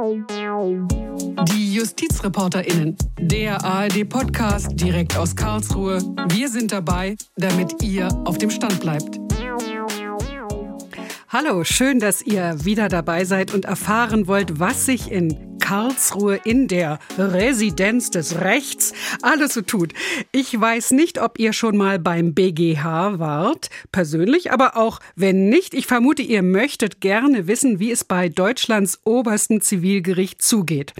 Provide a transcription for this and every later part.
Die JustizreporterInnen, der ARD-Podcast direkt aus Karlsruhe. Wir sind dabei, damit ihr auf dem Stand bleibt. Hallo, schön, dass ihr wieder dabei seid und erfahren wollt, was sich in Karlsruhe in der Residenz des Rechts alles so tut. Ich weiß nicht, ob ihr schon mal beim BGH wart, persönlich, aber auch wenn nicht, ich vermute, ihr möchtet gerne wissen, wie es bei Deutschlands obersten Zivilgericht zugeht.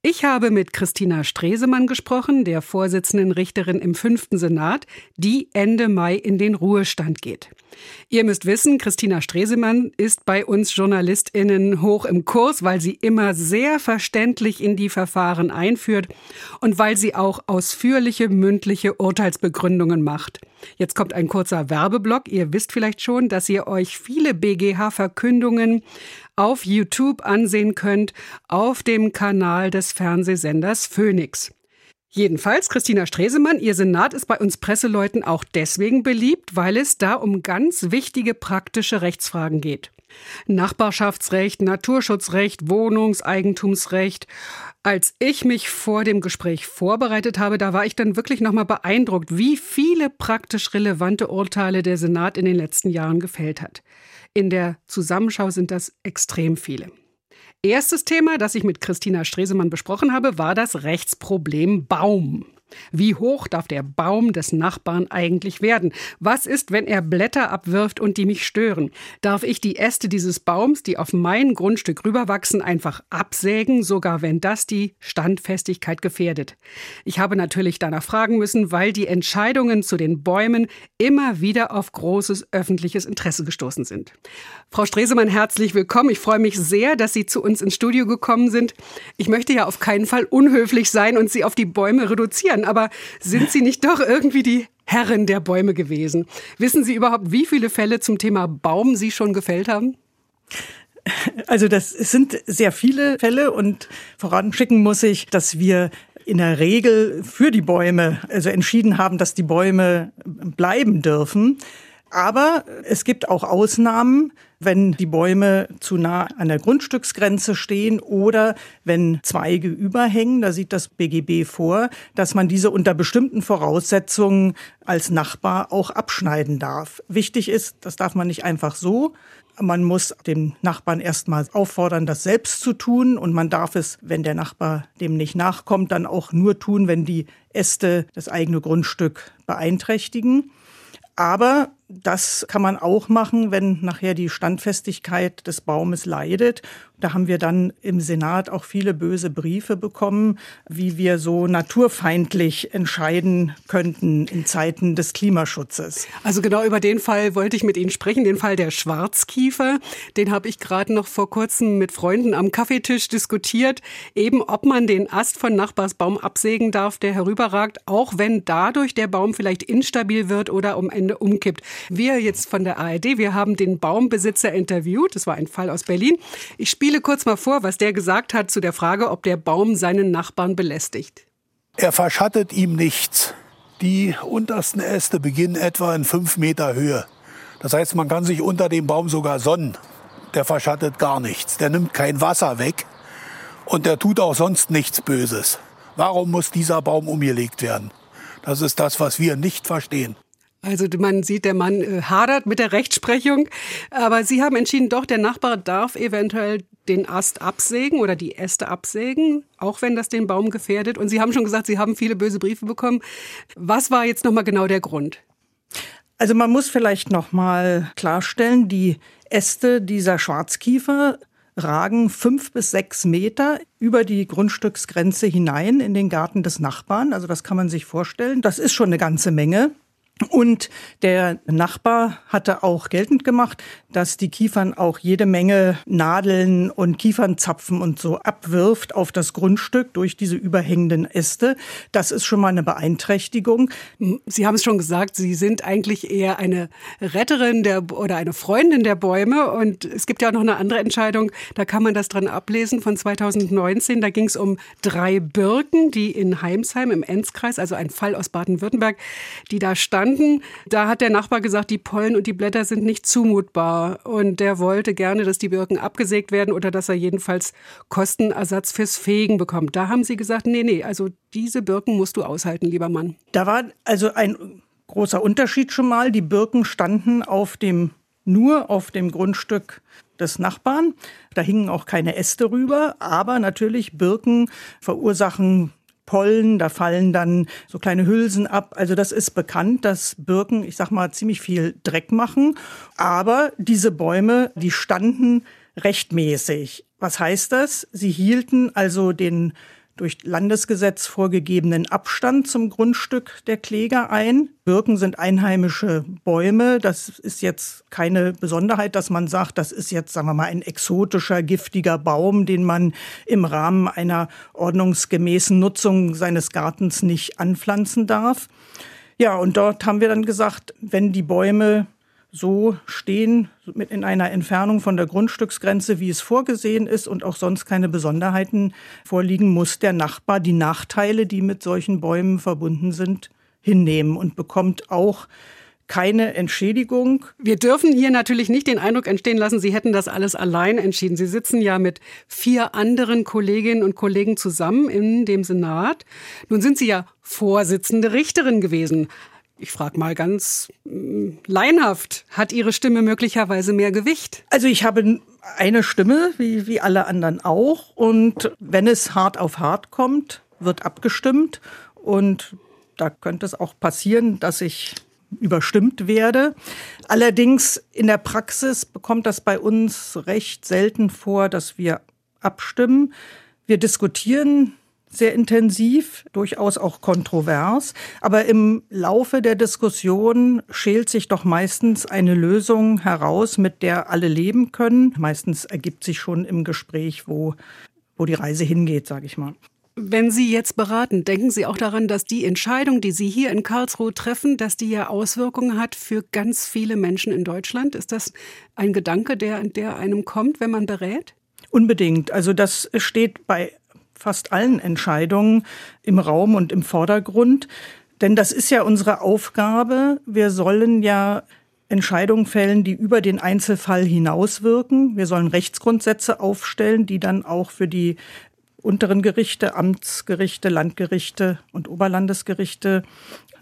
Ich habe mit Christina Stresemann gesprochen, der Vorsitzenden Richterin im fünften Senat, die Ende Mai in den Ruhestand geht. Ihr müsst wissen, Christina Stresemann ist bei uns JournalistInnen hoch im Kurs, weil sie immer sehr verständlich in die Verfahren einführt und weil sie auch ausführliche mündliche Urteilsbegründungen macht. Jetzt kommt ein kurzer Werbeblock. Ihr wisst vielleicht schon, dass ihr euch viele BGH-Verkündungen auf YouTube ansehen könnt, auf dem Kanal des Fernsehsenders Phoenix. Jedenfalls, Christina Stresemann, Ihr Senat ist bei uns Presseleuten auch deswegen beliebt, weil es da um ganz wichtige praktische Rechtsfragen geht. Nachbarschaftsrecht, Naturschutzrecht, Wohnungseigentumsrecht. Als ich mich vor dem Gespräch vorbereitet habe, da war ich dann wirklich nochmal beeindruckt, wie viele praktisch relevante Urteile der Senat in den letzten Jahren gefällt hat. In der Zusammenschau sind das extrem viele. Erstes Thema, das ich mit Christina Stresemann besprochen habe, war das Rechtsproblem Baum. Wie hoch darf der Baum des Nachbarn eigentlich werden? Was ist, wenn er Blätter abwirft und die mich stören? Darf ich die Äste dieses Baums, die auf mein Grundstück rüberwachsen, einfach absägen, sogar wenn das die Standfestigkeit gefährdet? Ich habe natürlich danach fragen müssen, weil die Entscheidungen zu den Bäumen immer wieder auf großes öffentliches Interesse gestoßen sind. Frau Stresemann, herzlich willkommen. Ich freue mich sehr, dass Sie zu uns ins Studio gekommen sind. Ich möchte ja auf keinen Fall unhöflich sein und Sie auf die Bäume reduzieren aber sind Sie nicht doch irgendwie die Herrin der Bäume gewesen? Wissen Sie überhaupt, wie viele Fälle zum Thema Baum Sie schon gefällt haben? Also das sind sehr viele Fälle und voranschicken muss ich, dass wir in der Regel für die Bäume, also entschieden haben, dass die Bäume bleiben dürfen. Aber es gibt auch Ausnahmen, wenn die Bäume zu nah an der Grundstücksgrenze stehen oder wenn Zweige überhängen. Da sieht das BGB vor, dass man diese unter bestimmten Voraussetzungen als Nachbar auch abschneiden darf. Wichtig ist, das darf man nicht einfach so. Man muss den Nachbarn erstmal auffordern, das selbst zu tun. Und man darf es, wenn der Nachbar dem nicht nachkommt, dann auch nur tun, wenn die Äste das eigene Grundstück beeinträchtigen. Aber das kann man auch machen, wenn nachher die Standfestigkeit des Baumes leidet. Da haben wir dann im Senat auch viele böse Briefe bekommen, wie wir so naturfeindlich entscheiden könnten in Zeiten des Klimaschutzes. Also genau über den Fall wollte ich mit Ihnen sprechen, den Fall der Schwarzkiefer. Den habe ich gerade noch vor kurzem mit Freunden am Kaffeetisch diskutiert, eben ob man den Ast von Nachbarsbaum absägen darf, der herüberragt, auch wenn dadurch der Baum vielleicht instabil wird oder am Ende umkippt. Wir jetzt von der ARD, wir haben den Baumbesitzer interviewt. Das war ein Fall aus Berlin. Ich spiele kurz mal vor, was der gesagt hat zu der Frage, ob der Baum seinen Nachbarn belästigt. Er verschattet ihm nichts. Die untersten Äste beginnen etwa in fünf Meter Höhe. Das heißt, man kann sich unter dem Baum sogar sonnen. Der verschattet gar nichts. Der nimmt kein Wasser weg und der tut auch sonst nichts Böses. Warum muss dieser Baum umgelegt werden? Das ist das, was wir nicht verstehen. Also man sieht, der Mann äh, hadert mit der Rechtsprechung, aber Sie haben entschieden, doch, der Nachbar darf eventuell den Ast absägen oder die Äste absägen, auch wenn das den Baum gefährdet. Und Sie haben schon gesagt, Sie haben viele böse Briefe bekommen. Was war jetzt nochmal genau der Grund? Also man muss vielleicht nochmal klarstellen, die Äste dieser Schwarzkiefer ragen fünf bis sechs Meter über die Grundstücksgrenze hinein in den Garten des Nachbarn. Also das kann man sich vorstellen. Das ist schon eine ganze Menge. Und der Nachbar hatte auch geltend gemacht, dass die Kiefern auch jede Menge Nadeln und Kiefernzapfen und so abwirft auf das Grundstück durch diese überhängenden Äste. Das ist schon mal eine Beeinträchtigung. Sie haben es schon gesagt, Sie sind eigentlich eher eine Retterin der oder eine Freundin der Bäume. Und es gibt ja auch noch eine andere Entscheidung, da kann man das dran ablesen von 2019. Da ging es um drei Birken, die in Heimsheim im Enzkreis, also ein Fall aus Baden-Württemberg, die da standen standen. Da hat der Nachbar gesagt, die Pollen und die Blätter sind nicht zumutbar. Und der wollte gerne, dass die Birken abgesägt werden oder dass er jedenfalls Kostenersatz fürs Fegen bekommt. Da haben sie gesagt, nee, nee, also diese Birken musst du aushalten, lieber Mann. Da war also ein großer Unterschied schon mal. Die Birken standen auf dem, nur auf dem Grundstück des Nachbarn. Da hingen auch keine Äste rüber, aber natürlich Birken verursachen Pollen, da fallen dann so kleine Hülsen ab. Also das ist bekannt, dass Birken, ich sag mal, ziemlich viel Dreck machen. Aber diese Bäume, die standen rechtmäßig. Was heißt das? Sie hielten also den durch Landesgesetz vorgegebenen Abstand zum Grundstück der Kläger ein. Birken sind einheimische Bäume. Das ist jetzt keine Besonderheit, dass man sagt, das ist jetzt, sagen wir mal, ein exotischer, giftiger Baum, den man im Rahmen einer ordnungsgemäßen Nutzung seines Gartens nicht anpflanzen darf. Ja, und dort haben wir dann gesagt, wenn die Bäume so stehen, mit in einer Entfernung von der Grundstücksgrenze, wie es vorgesehen ist und auch sonst keine Besonderheiten vorliegen, muss der Nachbar die Nachteile, die mit solchen Bäumen verbunden sind, hinnehmen und bekommt auch keine Entschädigung. Wir dürfen hier natürlich nicht den Eindruck entstehen lassen, Sie hätten das alles allein entschieden. Sie sitzen ja mit vier anderen Kolleginnen und Kollegen zusammen in dem Senat. Nun sind Sie ja Vorsitzende Richterin gewesen ich frage mal ganz äh, leinhaft, hat Ihre Stimme möglicherweise mehr Gewicht? Also ich habe eine Stimme, wie, wie alle anderen auch. Und wenn es hart auf hart kommt, wird abgestimmt. Und da könnte es auch passieren, dass ich überstimmt werde. Allerdings in der Praxis bekommt das bei uns recht selten vor, dass wir abstimmen. Wir diskutieren sehr intensiv, durchaus auch kontrovers. Aber im Laufe der Diskussion schält sich doch meistens eine Lösung heraus, mit der alle leben können. Meistens ergibt sich schon im Gespräch, wo, wo die Reise hingeht, sage ich mal. Wenn Sie jetzt beraten, denken Sie auch daran, dass die Entscheidung, die Sie hier in Karlsruhe treffen, dass die ja Auswirkungen hat für ganz viele Menschen in Deutschland? Ist das ein Gedanke, der, der einem kommt, wenn man berät? Unbedingt. Also das steht bei fast allen Entscheidungen im Raum und im Vordergrund. Denn das ist ja unsere Aufgabe. Wir sollen ja Entscheidungen fällen, die über den Einzelfall hinauswirken. Wir sollen Rechtsgrundsätze aufstellen, die dann auch für die unteren Gerichte, Amtsgerichte, Landgerichte und Oberlandesgerichte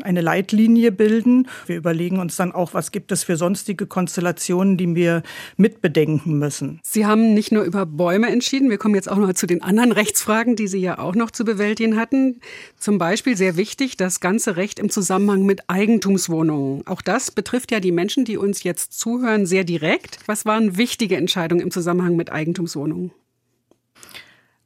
eine Leitlinie bilden. Wir überlegen uns dann auch, was gibt es für sonstige Konstellationen, die wir mitbedenken müssen. Sie haben nicht nur über Bäume entschieden, wir kommen jetzt auch noch zu den anderen Rechtsfragen, die Sie ja auch noch zu bewältigen hatten. Zum Beispiel sehr wichtig, das ganze Recht im Zusammenhang mit Eigentumswohnungen. Auch das betrifft ja die Menschen, die uns jetzt zuhören, sehr direkt. Was waren wichtige Entscheidungen im Zusammenhang mit Eigentumswohnungen?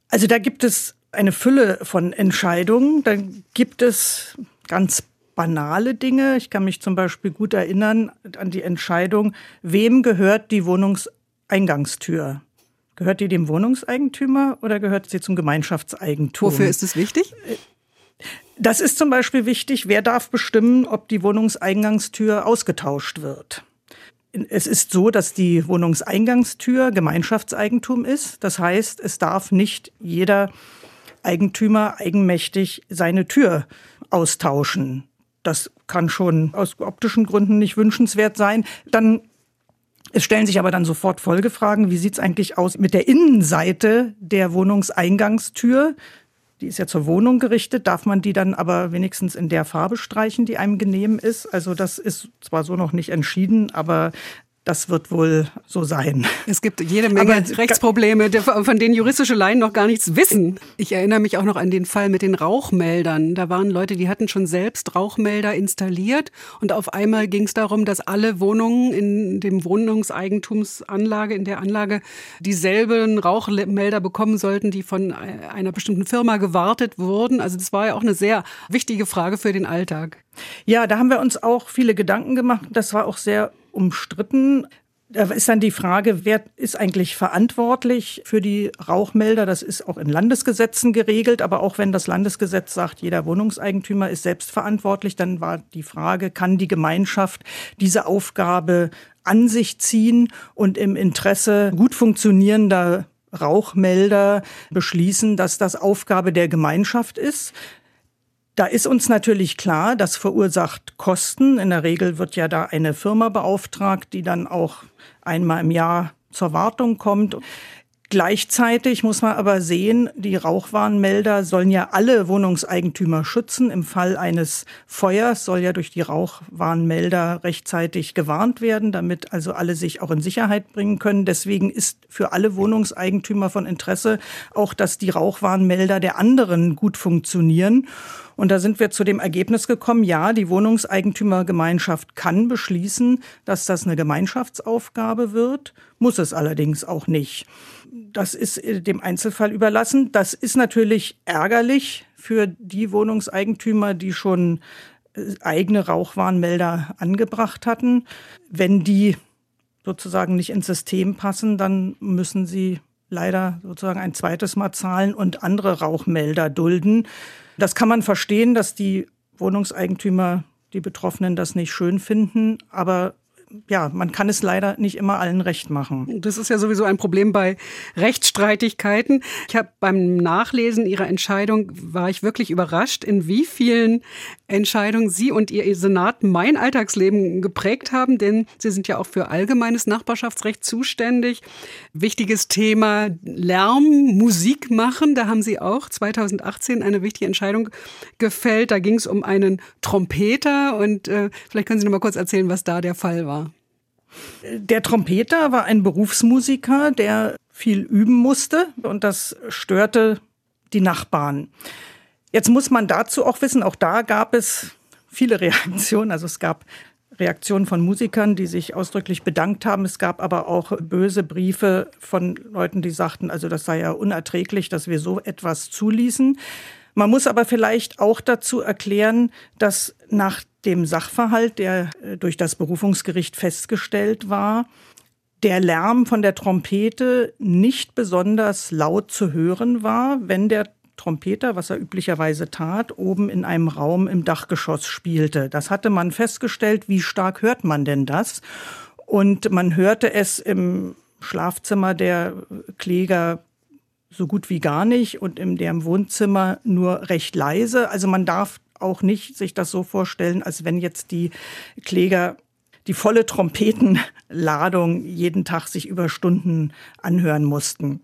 Also da gibt es eine Fülle von Entscheidungen. Da gibt es ganz banale Dinge. Ich kann mich zum Beispiel gut erinnern an die Entscheidung, wem gehört die Wohnungseingangstür? Gehört die dem Wohnungseigentümer oder gehört sie zum Gemeinschaftseigentum? Wofür ist es wichtig? Das ist zum Beispiel wichtig, wer darf bestimmen, ob die Wohnungseingangstür ausgetauscht wird. Es ist so, dass die Wohnungseingangstür Gemeinschaftseigentum ist. Das heißt, es darf nicht jeder Eigentümer eigenmächtig seine Tür austauschen. Das kann schon aus optischen Gründen nicht wünschenswert sein. Dann es stellen sich aber dann sofort Folgefragen. Wie sieht es eigentlich aus mit der Innenseite der Wohnungseingangstür? Die ist ja zur Wohnung gerichtet. Darf man die dann aber wenigstens in der Farbe streichen, die einem genehm ist? Also das ist zwar so noch nicht entschieden, aber das wird wohl so sein. Es gibt jede Menge Aber Rechtsprobleme, von denen juristische Laien noch gar nichts wissen. Ich erinnere mich auch noch an den Fall mit den Rauchmeldern. Da waren Leute, die hatten schon selbst Rauchmelder installiert und auf einmal ging es darum, dass alle Wohnungen in dem Wohnungseigentumsanlage, in der Anlage dieselben Rauchmelder bekommen sollten, die von einer bestimmten Firma gewartet wurden. Also das war ja auch eine sehr wichtige Frage für den Alltag. Ja, da haben wir uns auch viele Gedanken gemacht. Das war auch sehr umstritten. Da ist dann die Frage, wer ist eigentlich verantwortlich für die Rauchmelder? Das ist auch in Landesgesetzen geregelt, aber auch wenn das Landesgesetz sagt, jeder Wohnungseigentümer ist selbst verantwortlich, dann war die Frage, kann die Gemeinschaft diese Aufgabe an sich ziehen und im Interesse gut funktionierender Rauchmelder beschließen, dass das Aufgabe der Gemeinschaft ist. Da ist uns natürlich klar, das verursacht Kosten. In der Regel wird ja da eine Firma beauftragt, die dann auch einmal im Jahr zur Wartung kommt. Gleichzeitig muss man aber sehen, die Rauchwarnmelder sollen ja alle Wohnungseigentümer schützen. Im Fall eines Feuers soll ja durch die Rauchwarnmelder rechtzeitig gewarnt werden, damit also alle sich auch in Sicherheit bringen können. Deswegen ist für alle Wohnungseigentümer von Interesse auch, dass die Rauchwarnmelder der anderen gut funktionieren. Und da sind wir zu dem Ergebnis gekommen, ja, die Wohnungseigentümergemeinschaft kann beschließen, dass das eine Gemeinschaftsaufgabe wird, muss es allerdings auch nicht. Das ist äh, dem Einzelfall überlassen. Das ist natürlich ärgerlich für die Wohnungseigentümer, die schon äh, eigene Rauchwarnmelder angebracht hatten. Wenn die sozusagen nicht ins System passen, dann müssen sie leider sozusagen ein zweites Mal zahlen und andere Rauchmelder dulden. Das kann man verstehen, dass die Wohnungseigentümer, die Betroffenen das nicht schön finden, aber ja, man kann es leider nicht immer allen recht machen. Das ist ja sowieso ein Problem bei Rechtsstreitigkeiten. Ich habe beim Nachlesen Ihrer Entscheidung war ich wirklich überrascht, in wie vielen Entscheidungen Sie und Ihr Senat mein Alltagsleben geprägt haben, denn Sie sind ja auch für allgemeines Nachbarschaftsrecht zuständig. Wichtiges Thema Lärm, Musik machen, da haben Sie auch 2018 eine wichtige Entscheidung gefällt. Da ging es um einen Trompeter und äh, vielleicht können Sie noch mal kurz erzählen, was da der Fall war. Der Trompeter war ein Berufsmusiker, der viel üben musste und das störte die Nachbarn. Jetzt muss man dazu auch wissen, auch da gab es viele Reaktionen. Also es gab Reaktionen von Musikern, die sich ausdrücklich bedankt haben. Es gab aber auch böse Briefe von Leuten, die sagten, also das sei ja unerträglich, dass wir so etwas zuließen. Man muss aber vielleicht auch dazu erklären, dass nach dem Sachverhalt, der äh, durch das Berufungsgericht festgestellt war, der Lärm von der Trompete nicht besonders laut zu hören war, wenn der Trompeter, was er üblicherweise tat, oben in einem Raum im Dachgeschoss spielte. Das hatte man festgestellt. Wie stark hört man denn das? Und man hörte es im Schlafzimmer der Kläger so gut wie gar nicht und in dem Wohnzimmer nur recht leise. Also man darf auch nicht sich das so vorstellen, als wenn jetzt die Kläger die volle Trompetenladung jeden Tag sich über Stunden anhören mussten.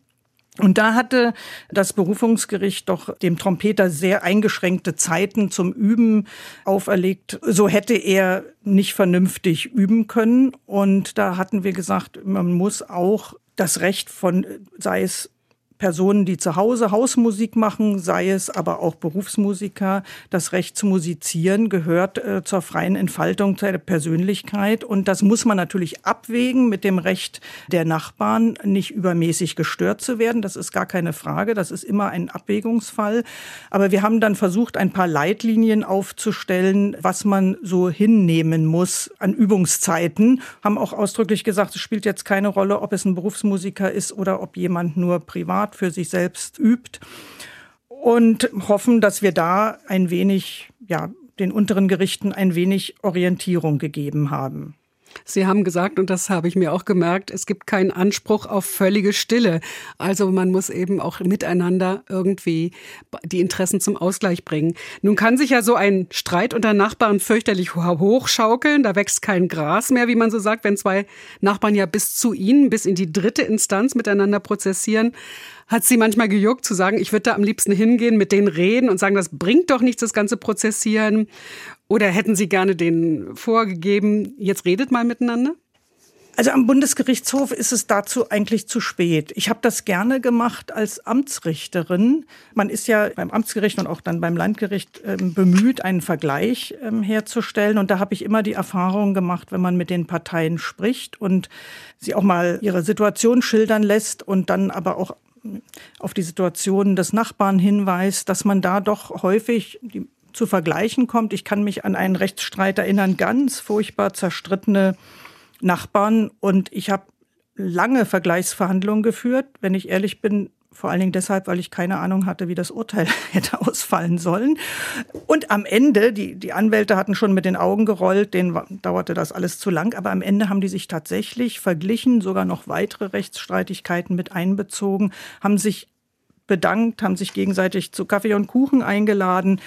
Und da hatte das Berufungsgericht doch dem Trompeter sehr eingeschränkte Zeiten zum Üben auferlegt. So hätte er nicht vernünftig üben können. Und da hatten wir gesagt, man muss auch das Recht von, sei es Personen, die zu Hause Hausmusik machen, sei es aber auch Berufsmusiker, das Recht zu musizieren gehört äh, zur freien Entfaltung der Persönlichkeit. Und das muss man natürlich abwägen mit dem Recht der Nachbarn, nicht übermäßig gestört zu werden. Das ist gar keine Frage. Das ist immer ein Abwägungsfall. Aber wir haben dann versucht, ein paar Leitlinien aufzustellen, was man so hinnehmen muss an Übungszeiten. Haben auch ausdrücklich gesagt, es spielt jetzt keine Rolle, ob es ein Berufsmusiker ist oder ob jemand nur privat Staat für sich selbst übt und hoffen, dass wir da ein wenig, ja, den unteren Gerichten ein wenig Orientierung gegeben haben. Sie haben gesagt, und das habe ich mir auch gemerkt, es gibt keinen Anspruch auf völlige Stille. Also man muss eben auch miteinander irgendwie die Interessen zum Ausgleich bringen. Nun kann sich ja so ein Streit unter Nachbarn fürchterlich hochschaukeln. Da wächst kein Gras mehr, wie man so sagt, wenn zwei Nachbarn ja bis zu ihnen, bis in die dritte Instanz miteinander prozessieren. Hat sie manchmal gejuckt zu sagen, ich würde da am liebsten hingehen, mit denen reden und sagen, das bringt doch nichts, das ganze Prozessieren. Oder hätten Sie gerne den vorgegeben, jetzt redet mal miteinander? Also am Bundesgerichtshof ist es dazu eigentlich zu spät. Ich habe das gerne gemacht als Amtsrichterin. Man ist ja beim Amtsgericht und auch dann beim Landgericht ähm, bemüht, einen Vergleich ähm, herzustellen. Und da habe ich immer die Erfahrung gemacht, wenn man mit den Parteien spricht und sie auch mal ihre Situation schildern lässt und dann aber auch auf die Situation des Nachbarn hinweist, dass man da doch häufig die zu vergleichen kommt. Ich kann mich an einen Rechtsstreit erinnern, ganz furchtbar zerstrittene Nachbarn. Und ich habe lange Vergleichsverhandlungen geführt. Wenn ich ehrlich bin, vor allen Dingen deshalb, weil ich keine Ahnung hatte, wie das Urteil hätte ausfallen sollen. Und am Ende, die, die Anwälte hatten schon mit den Augen gerollt, denen dauerte das alles zu lang, aber am Ende haben die sich tatsächlich verglichen, sogar noch weitere Rechtsstreitigkeiten mit einbezogen, haben sich bedankt, haben sich gegenseitig zu Kaffee und Kuchen eingeladen.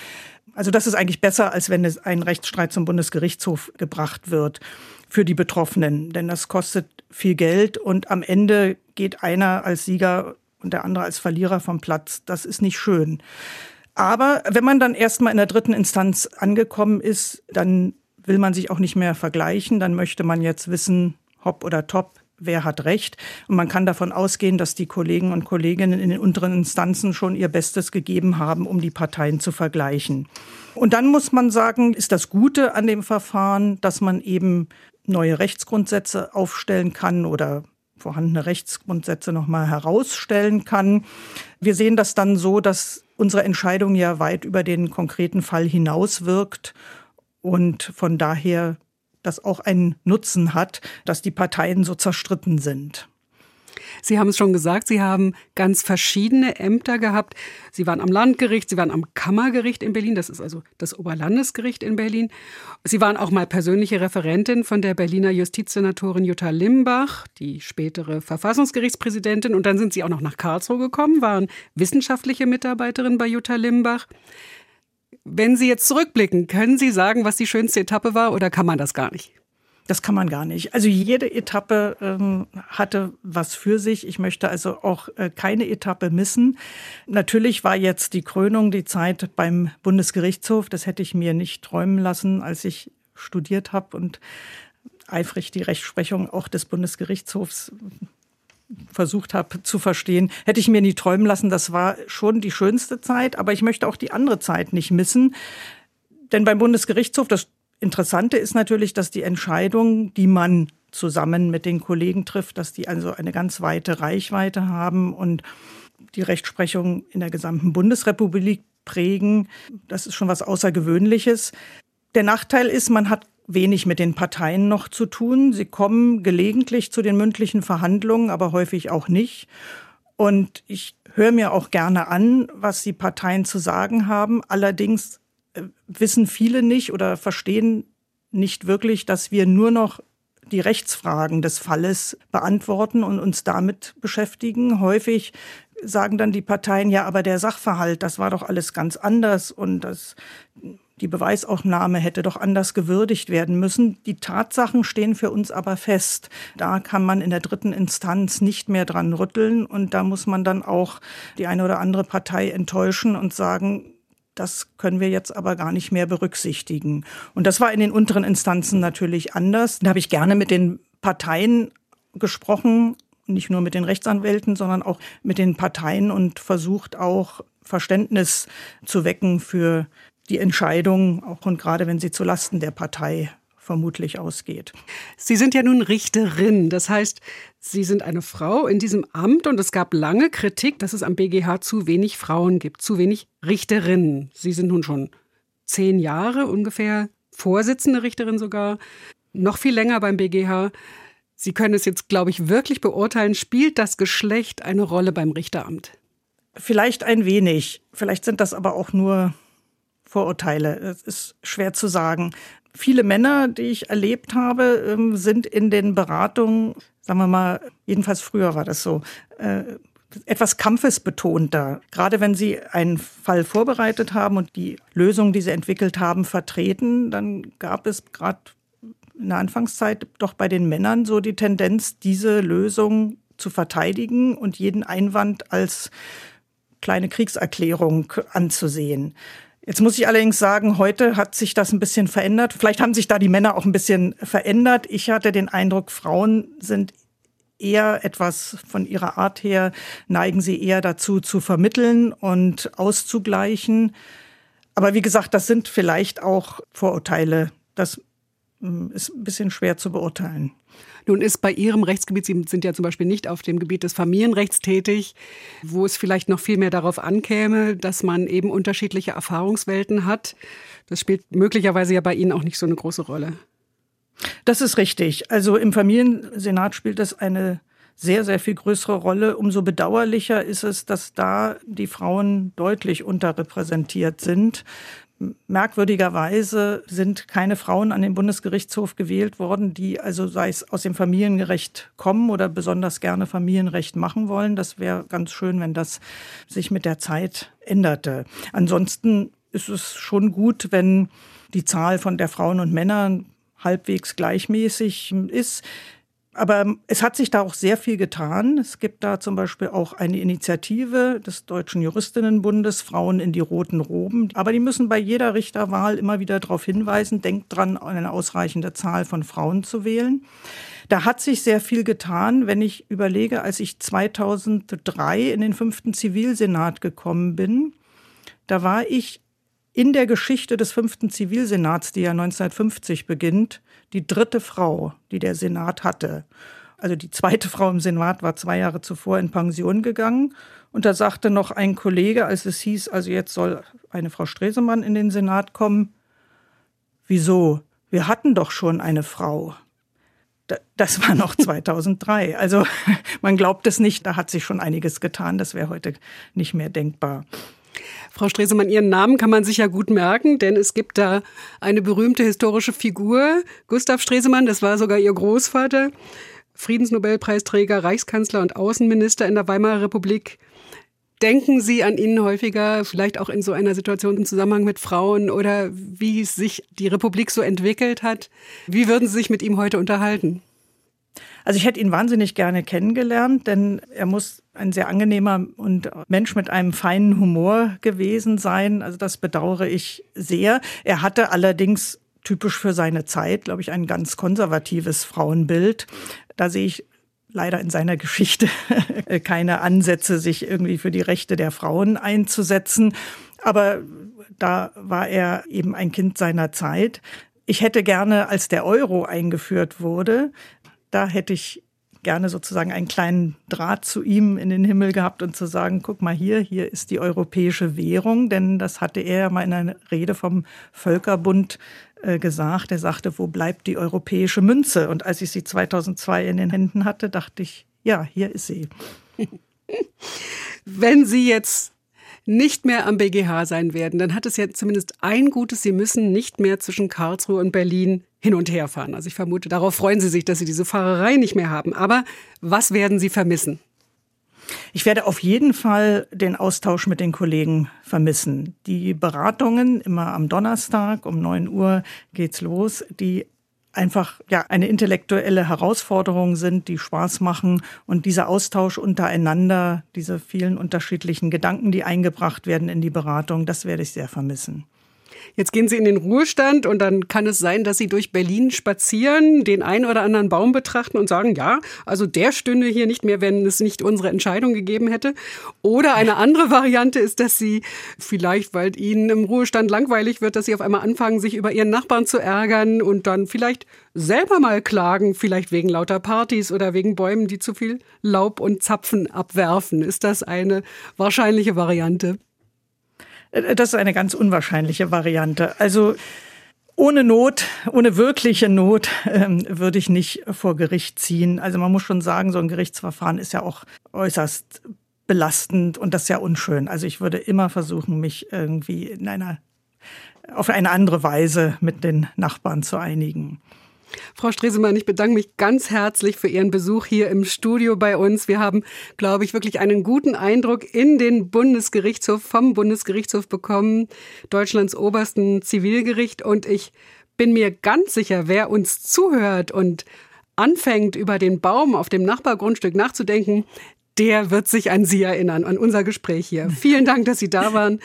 Also das ist eigentlich besser, als wenn es ein Rechtsstreit zum Bundesgerichtshof gebracht wird für die Betroffenen. Denn das kostet viel Geld und am Ende geht einer als Sieger und der andere als Verlierer vom Platz. Das ist nicht schön. Aber wenn man dann erstmal in der dritten Instanz angekommen ist, dann will man sich auch nicht mehr vergleichen. Dann möchte man jetzt wissen, hopp oder top, wer hat recht. Und man kann davon ausgehen, dass die Kollegen und Kolleginnen in den unteren Instanzen schon ihr Bestes gegeben haben, um die Parteien zu vergleichen. Und dann muss man sagen, ist das Gute an dem Verfahren, dass man eben neue Rechtsgrundsätze aufstellen kann oder vorhandene Rechtsgrundsätze nochmal herausstellen kann. Wir sehen das dann so, dass unsere Entscheidung ja weit über den konkreten Fall hinaus wirkt und von daher das auch einen Nutzen hat, dass die Parteien so zerstritten sind. Sie haben es schon gesagt, Sie haben ganz verschiedene Ämter gehabt. Sie waren am Landgericht, Sie waren am Kammergericht in Berlin, das ist also das Oberlandesgericht in Berlin. Sie waren auch mal persönliche Referentin von der Berliner Justizsenatorin Jutta Limbach, die spätere Verfassungsgerichtspräsidentin. Und dann sind Sie auch noch nach Karlsruhe gekommen, waren wissenschaftliche Mitarbeiterin bei Jutta Limbach. Wenn Sie jetzt zurückblicken, können Sie sagen, was die schönste Etappe war oder kann man das gar nicht? Das kann man gar nicht. Also jede Etappe ähm, hatte was für sich. Ich möchte also auch äh, keine Etappe missen. Natürlich war jetzt die Krönung die Zeit beim Bundesgerichtshof. Das hätte ich mir nicht träumen lassen, als ich studiert habe und eifrig die Rechtsprechung auch des Bundesgerichtshofs versucht habe zu verstehen, hätte ich mir nie träumen lassen. Das war schon die schönste Zeit, aber ich möchte auch die andere Zeit nicht missen. Denn beim Bundesgerichtshof, das Interessante ist natürlich, dass die Entscheidungen, die man zusammen mit den Kollegen trifft, dass die also eine ganz weite Reichweite haben und die Rechtsprechung in der gesamten Bundesrepublik prägen. Das ist schon was Außergewöhnliches. Der Nachteil ist, man hat wenig mit den Parteien noch zu tun. Sie kommen gelegentlich zu den mündlichen Verhandlungen, aber häufig auch nicht. Und ich höre mir auch gerne an, was die Parteien zu sagen haben. Allerdings äh, wissen viele nicht oder verstehen nicht wirklich, dass wir nur noch die Rechtsfragen des Falles beantworten und uns damit beschäftigen. Häufig sagen dann die Parteien, ja, aber der Sachverhalt, das war doch alles ganz anders und das die Beweisaufnahme hätte doch anders gewürdigt werden müssen. Die Tatsachen stehen für uns aber fest. Da kann man in der dritten Instanz nicht mehr dran rütteln und da muss man dann auch die eine oder andere Partei enttäuschen und sagen, das können wir jetzt aber gar nicht mehr berücksichtigen. Und das war in den unteren Instanzen natürlich anders. Da habe ich gerne mit den Parteien gesprochen, nicht nur mit den Rechtsanwälten, sondern auch mit den Parteien und versucht auch Verständnis zu wecken für die Entscheidung, auch und gerade wenn sie zu Lasten der Partei vermutlich ausgeht. Sie sind ja nun Richterin, das heißt, Sie sind eine Frau in diesem Amt und es gab lange Kritik, dass es am BGH zu wenig Frauen gibt, zu wenig Richterinnen. Sie sind nun schon zehn Jahre ungefähr Vorsitzende Richterin sogar, noch viel länger beim BGH. Sie können es jetzt, glaube ich, wirklich beurteilen. Spielt das Geschlecht eine Rolle beim Richteramt? Vielleicht ein wenig. Vielleicht sind das aber auch nur Vorurteile. Es ist schwer zu sagen. Viele Männer, die ich erlebt habe, ähm, sind in den Beratungen, sagen wir mal, jedenfalls früher war das so, äh, etwas kampfesbetonter. Gerade wenn sie einen Fall vorbereitet haben und die Lösung, die sie entwickelt haben, vertreten, dann gab es gerade in der Anfangszeit doch bei den Männern so die Tendenz, diese Lösung zu verteidigen und jeden Einwand als kleine Kriegserklärung anzusehen. Jetzt muss ich allerdings sagen, heute hat sich das ein bisschen verändert. Vielleicht haben sich da die Männer auch ein bisschen verändert. Ich hatte den Eindruck, Frauen sind eher etwas von ihrer Art her, neigen sie eher dazu zu vermitteln und auszugleichen. Aber wie gesagt, das sind vielleicht auch Vorurteile. Das hm, ist ein bisschen schwer zu beurteilen. Nun ist bei Ihrem Rechtsgebiet, Sie sind ja zum Beispiel nicht auf dem Gebiet des Familienrechts tätig, wo es vielleicht noch viel mehr darauf ankäme, dass man eben unterschiedliche Erfahrungswelten hat. Das spielt möglicherweise ja bei Ihnen auch nicht so eine große Rolle. Das ist richtig. Also im Familiensenat spielt das eine sehr, sehr viel größere Rolle. Umso bedauerlicher ist es, dass da die Frauen deutlich unterrepräsentiert sind. Merkwürdigerweise sind keine Frauen an den Bundesgerichtshof gewählt worden, die also sei es aus dem Familienrecht kommen oder besonders gerne Familienrecht machen wollen. Das wäre ganz schön, wenn das sich mit der Zeit änderte. Ansonsten ist es schon gut, wenn die Zahl von der Frauen und Männer halbwegs gleichmäßig ist. Aber es hat sich da auch sehr viel getan. Es gibt da zum Beispiel auch eine Initiative des Deutschen Juristinnenbundes Frauen in die roten Roben. Aber die müssen bei jeder Richterwahl immer wieder darauf hinweisen, denkt dran, eine ausreichende Zahl von Frauen zu wählen. Da hat sich sehr viel getan, wenn ich überlege, als ich 2003 in den fünften Zivilsenat gekommen bin. Da war ich in der Geschichte des fünften Zivilsenats, die ja 1950 beginnt, die dritte Frau, die der Senat hatte. Also die zweite Frau im Senat war zwei Jahre zuvor in Pension gegangen. Und da sagte noch ein Kollege, als es hieß, also jetzt soll eine Frau Stresemann in den Senat kommen. Wieso? Wir hatten doch schon eine Frau. Das war noch 2003. Also man glaubt es nicht, da hat sich schon einiges getan. Das wäre heute nicht mehr denkbar. Frau Stresemann, Ihren Namen kann man sich ja gut merken, denn es gibt da eine berühmte historische Figur, Gustav Stresemann, das war sogar Ihr Großvater, Friedensnobelpreisträger, Reichskanzler und Außenminister in der Weimarer Republik. Denken Sie an ihn häufiger, vielleicht auch in so einer Situation im Zusammenhang mit Frauen oder wie sich die Republik so entwickelt hat? Wie würden Sie sich mit ihm heute unterhalten? Also ich hätte ihn wahnsinnig gerne kennengelernt, denn er muss ein sehr angenehmer und Mensch mit einem feinen Humor gewesen sein. Also das bedauere ich sehr. Er hatte allerdings typisch für seine Zeit, glaube ich, ein ganz konservatives Frauenbild. Da sehe ich leider in seiner Geschichte keine Ansätze, sich irgendwie für die Rechte der Frauen einzusetzen. Aber da war er eben ein Kind seiner Zeit. Ich hätte gerne, als der Euro eingeführt wurde, da hätte ich gerne sozusagen einen kleinen Draht zu ihm in den Himmel gehabt und zu sagen, guck mal hier, hier ist die europäische Währung, denn das hatte er ja mal in einer Rede vom Völkerbund äh, gesagt. Er sagte, wo bleibt die europäische Münze? Und als ich sie 2002 in den Händen hatte, dachte ich, ja, hier ist sie. Wenn Sie jetzt nicht mehr am BGH sein werden, dann hat es ja zumindest ein Gutes, Sie müssen nicht mehr zwischen Karlsruhe und Berlin hin und her fahren. Also ich vermute, darauf freuen Sie sich, dass Sie diese Fahrerei nicht mehr haben. Aber was werden Sie vermissen? Ich werde auf jeden Fall den Austausch mit den Kollegen vermissen. Die Beratungen immer am Donnerstag um 9 Uhr geht's los, die einfach ja eine intellektuelle Herausforderung sind, die Spaß machen und dieser Austausch untereinander, diese vielen unterschiedlichen Gedanken, die eingebracht werden in die Beratung, das werde ich sehr vermissen. Jetzt gehen Sie in den Ruhestand und dann kann es sein, dass Sie durch Berlin spazieren, den einen oder anderen Baum betrachten und sagen, ja, also der stünde hier nicht mehr, wenn es nicht unsere Entscheidung gegeben hätte. Oder eine andere Variante ist, dass Sie vielleicht, weil Ihnen im Ruhestand langweilig wird, dass Sie auf einmal anfangen, sich über Ihren Nachbarn zu ärgern und dann vielleicht selber mal klagen, vielleicht wegen lauter Partys oder wegen Bäumen, die zu viel Laub und Zapfen abwerfen. Ist das eine wahrscheinliche Variante? Äh, das ist eine ganz unwahrscheinliche Variante. Also ohne Not, ohne wirkliche Not ähm, würde ich nicht vor Gericht ziehen. Also man muss schon sagen, so ein Gerichtsverfahren ist ja auch äußerst belastend und das ist ja unschön. Also ich würde immer versuchen, mich irgendwie in einer auf eine andere Weise mit den Nachbarn zu einigen. Frau Stresemann, ich bedanke mich ganz herzlich für Ihren Besuch hier im Studio bei uns. Wir haben, glaube ich, wirklich einen guten Eindruck in den Bundesgerichtshof, vom Bundesgerichtshof bekommen, Deutschlands obersten Zivilgericht. Und ich bin mir ganz sicher, wer uns zuhört und anfängt, über den Baum auf dem Nachbargrundstück nachzudenken, der wird sich an Sie erinnern, an unser Gespräch hier. Vielen Dank, dass Sie da waren.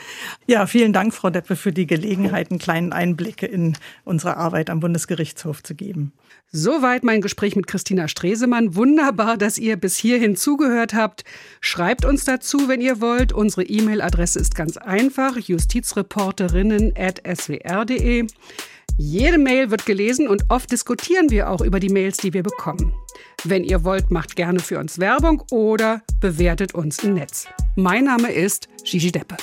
Ja, vielen Dank, Frau Deppe, für die Gelegenheit, einen kleinen Einblick in unsere Arbeit am Bundesgerichtshof zu geben. Soweit mein Gespräch mit Christina Stresemann. Wunderbar, dass ihr bis hierhin zugehört habt. Schreibt uns dazu, wenn ihr wollt. Unsere E-Mail-Adresse ist ganz einfach: justizreporterinnen.swr.de. Jede Mail wird gelesen und oft diskutieren wir auch über die Mails, die wir bekommen. Wenn ihr wollt, macht gerne für uns Werbung oder bewertet uns im Netz. Mein Name ist Gigi Deppe.